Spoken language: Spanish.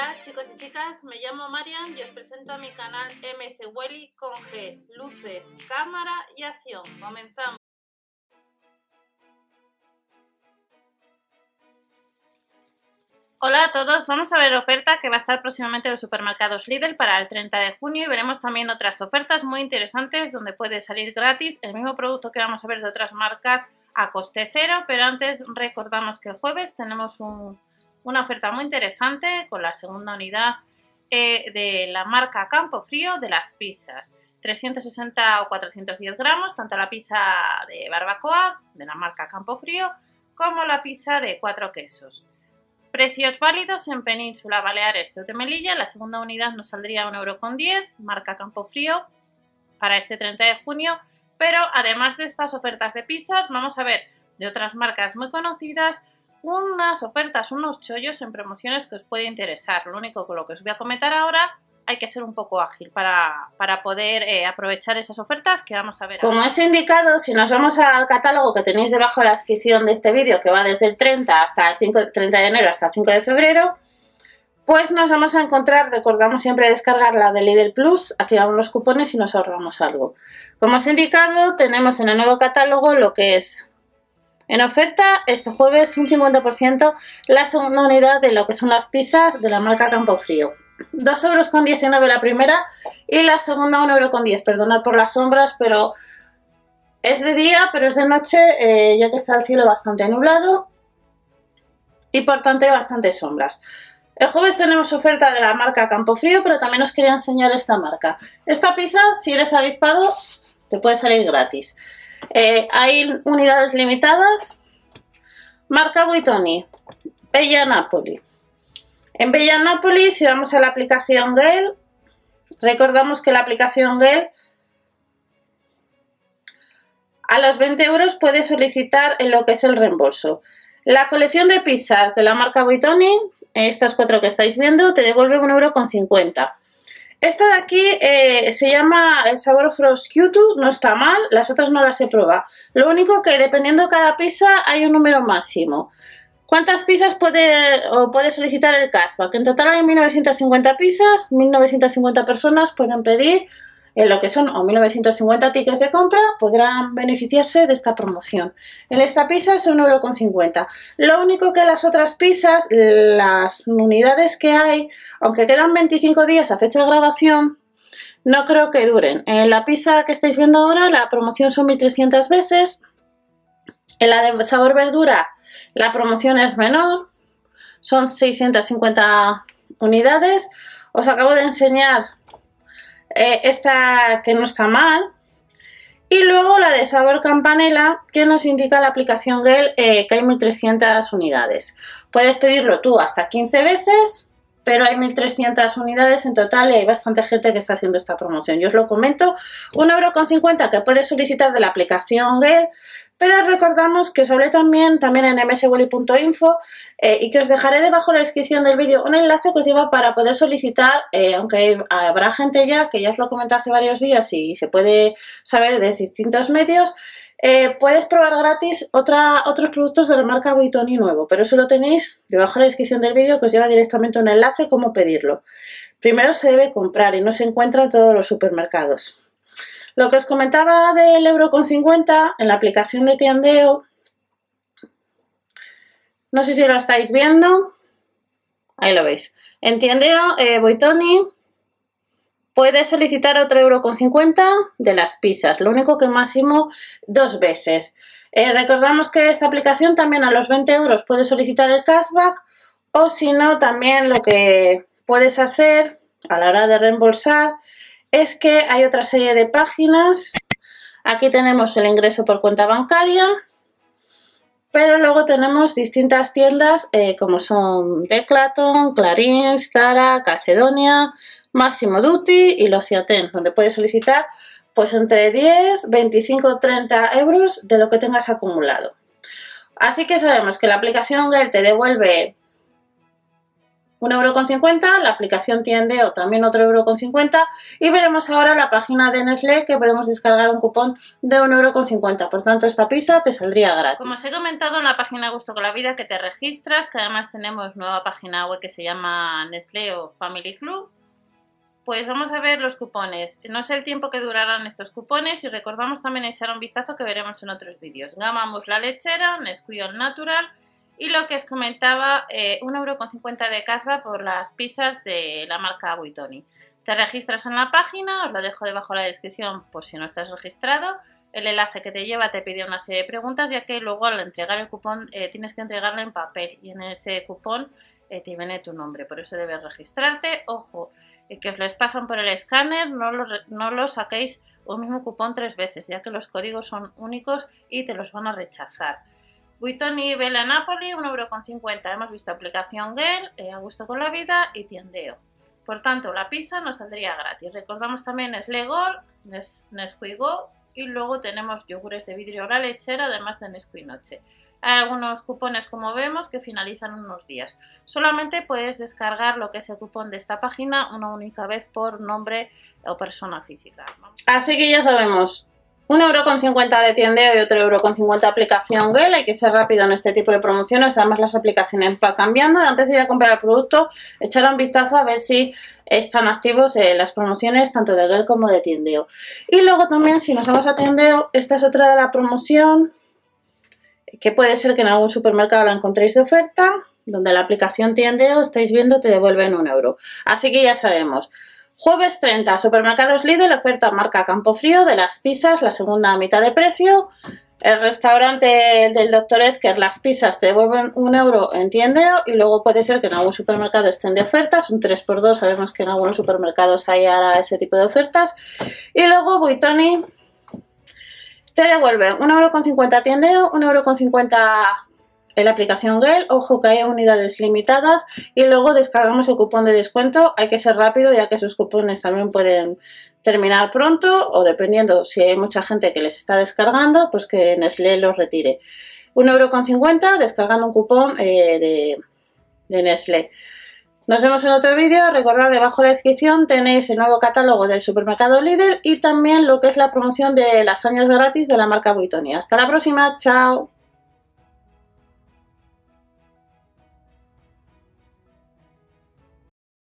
Hola chicos y chicas, me llamo Marian y os presento a mi canal MS Welly con G, luces, cámara y acción. Comenzamos. Hola a todos, vamos a ver oferta que va a estar próximamente en los supermercados Lidl para el 30 de junio y veremos también otras ofertas muy interesantes donde puede salir gratis el mismo producto que vamos a ver de otras marcas a coste cero, pero antes recordamos que el jueves tenemos una oferta muy interesante con la segunda unidad eh, de la marca Campo Frío de las pizzas. 360 o 410 gramos, tanto la pizza de barbacoa de la marca Campo Frío como la pizza de cuatro quesos. Precios válidos en Península Baleares de Melilla. La segunda unidad nos saldría 1,10€, marca Campo Frío, para este 30 de junio. Pero además de estas ofertas de pizzas, vamos a ver de otras marcas muy conocidas unas ofertas, unos chollos en promociones que os puede interesar. Lo único con lo que os voy a comentar ahora hay que ser un poco ágil para, poder eh, aprovechar esas ofertas que vamos a ver. Como os he indicado, si nos vamos al catálogo que tenéis debajo de la descripción de este vídeo, que va desde el 30 hasta el 5, 30 de enero hasta el 5 de febrero, pues nos vamos a encontrar, recordamos siempre descargar la de Lidl Plus, activamos los cupones y nos ahorramos algo. Como os he indicado, tenemos en el nuevo catálogo lo que es en oferta este jueves un 50% la segunda unidad de lo que son las pizzas de la marca Campo Frío. 2,19 euros con la primera y la segunda 1,10 euro con Perdonad por las sombras, pero es de día, pero es de noche, eh, ya que está el cielo bastante nublado y por tanto hay bastantes sombras. El jueves tenemos oferta de la marca Campo Frío, pero también os quería enseñar esta marca. Esta pizza, si eres avispado, te puede salir gratis. Eh, hay unidades limitadas. Marca Buitoni, Bella Napoli. En Bella Napoli, si vamos a la aplicación Gale, recordamos que la aplicación Gale a los 20 euros puedes solicitar en lo que es el reembolso. La colección de pizzas de la marca Buitoni, estas cuatro que estáis viendo, te devuelve 1,50 euro. Esta de aquí eh, se llama el sabor Frost Q2, no está mal, las otras no las he probado. Lo único que dependiendo de cada pizza hay un número máximo. ¿Cuántas pizzas puede, o puede solicitar el cashback? En total hay 1950 pizzas, 1950 personas pueden pedir en lo que son o 1950 tickets de compra, podrán beneficiarse de esta promoción. En esta pizza es 1,50€. Lo único que las otras pizzas, las unidades que hay, aunque quedan 25 días a fecha de grabación, no creo que duren. En la pizza que estáis viendo ahora, la promoción son 1300 veces. En la de sabor verdura la promoción es menor, son 650 unidades. Os acabo de enseñar eh, esta que no está mal. Y luego la de sabor campanela que nos indica la aplicación Gel eh, que hay 1300 unidades. Puedes pedirlo tú hasta 15 veces, pero hay 1300 unidades en total y hay bastante gente que está haciendo esta promoción. Yo os lo comento, 1,50€ que puedes solicitar de la aplicación Gel pero recordamos que os hablé también, también en mswelly.info eh, y que os dejaré debajo en la descripción del vídeo un enlace que os lleva para poder solicitar, eh, aunque habrá gente ya, que ya os lo comenté hace varios días y se puede saber de distintos medios, eh, puedes probar gratis otros productos de la marca Buitoni nuevo, pero eso lo tenéis debajo en la descripción del vídeo que os lleva directamente un enlace cómo pedirlo. Primero se debe comprar y no se encuentra en todos los supermercados. Lo que os comentaba del euro con 50 en la aplicación de Tiandeo, no sé si lo estáis viendo, ahí lo veis. En Tiandeo, eh, Boitoni puede solicitar otro euro con 50 de las pizzas, lo único que máximo dos veces. Eh, recordamos que esta aplicación también a los 20 euros puede solicitar el cashback o si no, también lo que puedes hacer a la hora de reembolsar es que hay otra serie de páginas. Aquí tenemos el ingreso por cuenta bancaria, pero luego tenemos distintas tiendas eh, como son Declaton, Clarín, Zara, Calcedonia, Máximo Duty y los Ciaten, donde puedes solicitar pues entre 10, 25 30 euros de lo que tengas acumulado. Así que sabemos que la aplicaón Gel te devuelve 1,50€, la aplicación Tiendeo también otro euro con 50 y veremos ahora la página de Nestlé que podemos descargar un cupón de 1,50€. Por tanto, esta pizza te saldría gratis. Como os he comentado en la página Gusto con la Vida que te registras, que además tenemos nueva página web que se llama Nestlé o Family Club, pues vamos a ver los cupones. No sé el tiempo que durarán estos cupones y recordamos también echar un vistazo que veremos en otros vídeos. Gama la lechera, Nesquik Natural y lo que os comentaba, eh, 1,50€ de casa por las pizzas de la marca Buitoni. Te registras en la página, os lo dejo debajo de la descripción por si no estás registrado. El enlace que te lleva te pide una serie de preguntas, ya que luego al entregar el cupón eh, tienes que entregarlo en papel y en ese cupón eh, te viene tu nombre, por eso debes registrarte. Ojo, eh, que os les pasan por el escáner, no lo, no lo saquéis un mismo cupón tres veces, ya que los códigos son únicos y te los van a rechazar. Buitoni Vela Napoli, 1,50€. Hemos visto aplicación Gel, eh, A Gusto con la Vida y Tiendeo. Por tanto, la pizza nos saldría gratis. Recordamos también Nestlé Gold, Nesquik Go y luego tenemos yogures de vidrio la lechera, además de Nesquik Noche. Hay algunos cupones, como vemos, que finalizan unos días. Solamente puedes descargar lo que es el cupón de esta página una única vez por nombre o persona física. Así que ya sabemos, un euro con 50 de tiendeo y otro euro con 50 aplicación Gel. Hay que ser rápido en este tipo de promociones. Además, las aplicaciones van cambiando. Antes de ir a comprar el producto, echar un vistazo a ver si están activos eh, las promociones tanto de Gel como de tiendeo. Y luego también, si nos vamos a tiendeo, esta es otra de la promoción que puede ser que en algún supermercado la encontréis de oferta, donde la aplicación tiendeo estáis viendo te devuelven un euro. Así que ya sabemos. Jueves 30, Supermercados Lidl, oferta marca Campo Frío de las pizzas, la segunda mitad de precio. El restaurante del Dr. Ezker, las pizzas te devuelven un euro en tiendeo y luego puede ser que en algún supermercado estén de ofertas, un 3x2, sabemos que en algunos supermercados hay ahora ese tipo de ofertas. Y luego Buitoni te devuelve 1,50€ tiendeo, 1,50€ la aplicación Gel, ojo que hay unidades limitadas y luego descargamos el cupón de descuento, hay que ser rápido ya que esos cupones también pueden terminar pronto o dependiendo si hay mucha gente que les está descargando, pues que Nestlé los retire. 1,50€ descargando un cupón eh, de, de Nestlé. Nos vemos en otro vídeo. Recordad, debajo de la descripción tenéis el nuevo catálogo del supermercado Lidl y también lo que es la promoción de las años gratis de la marca Buitoni. Hasta la próxima. Chao.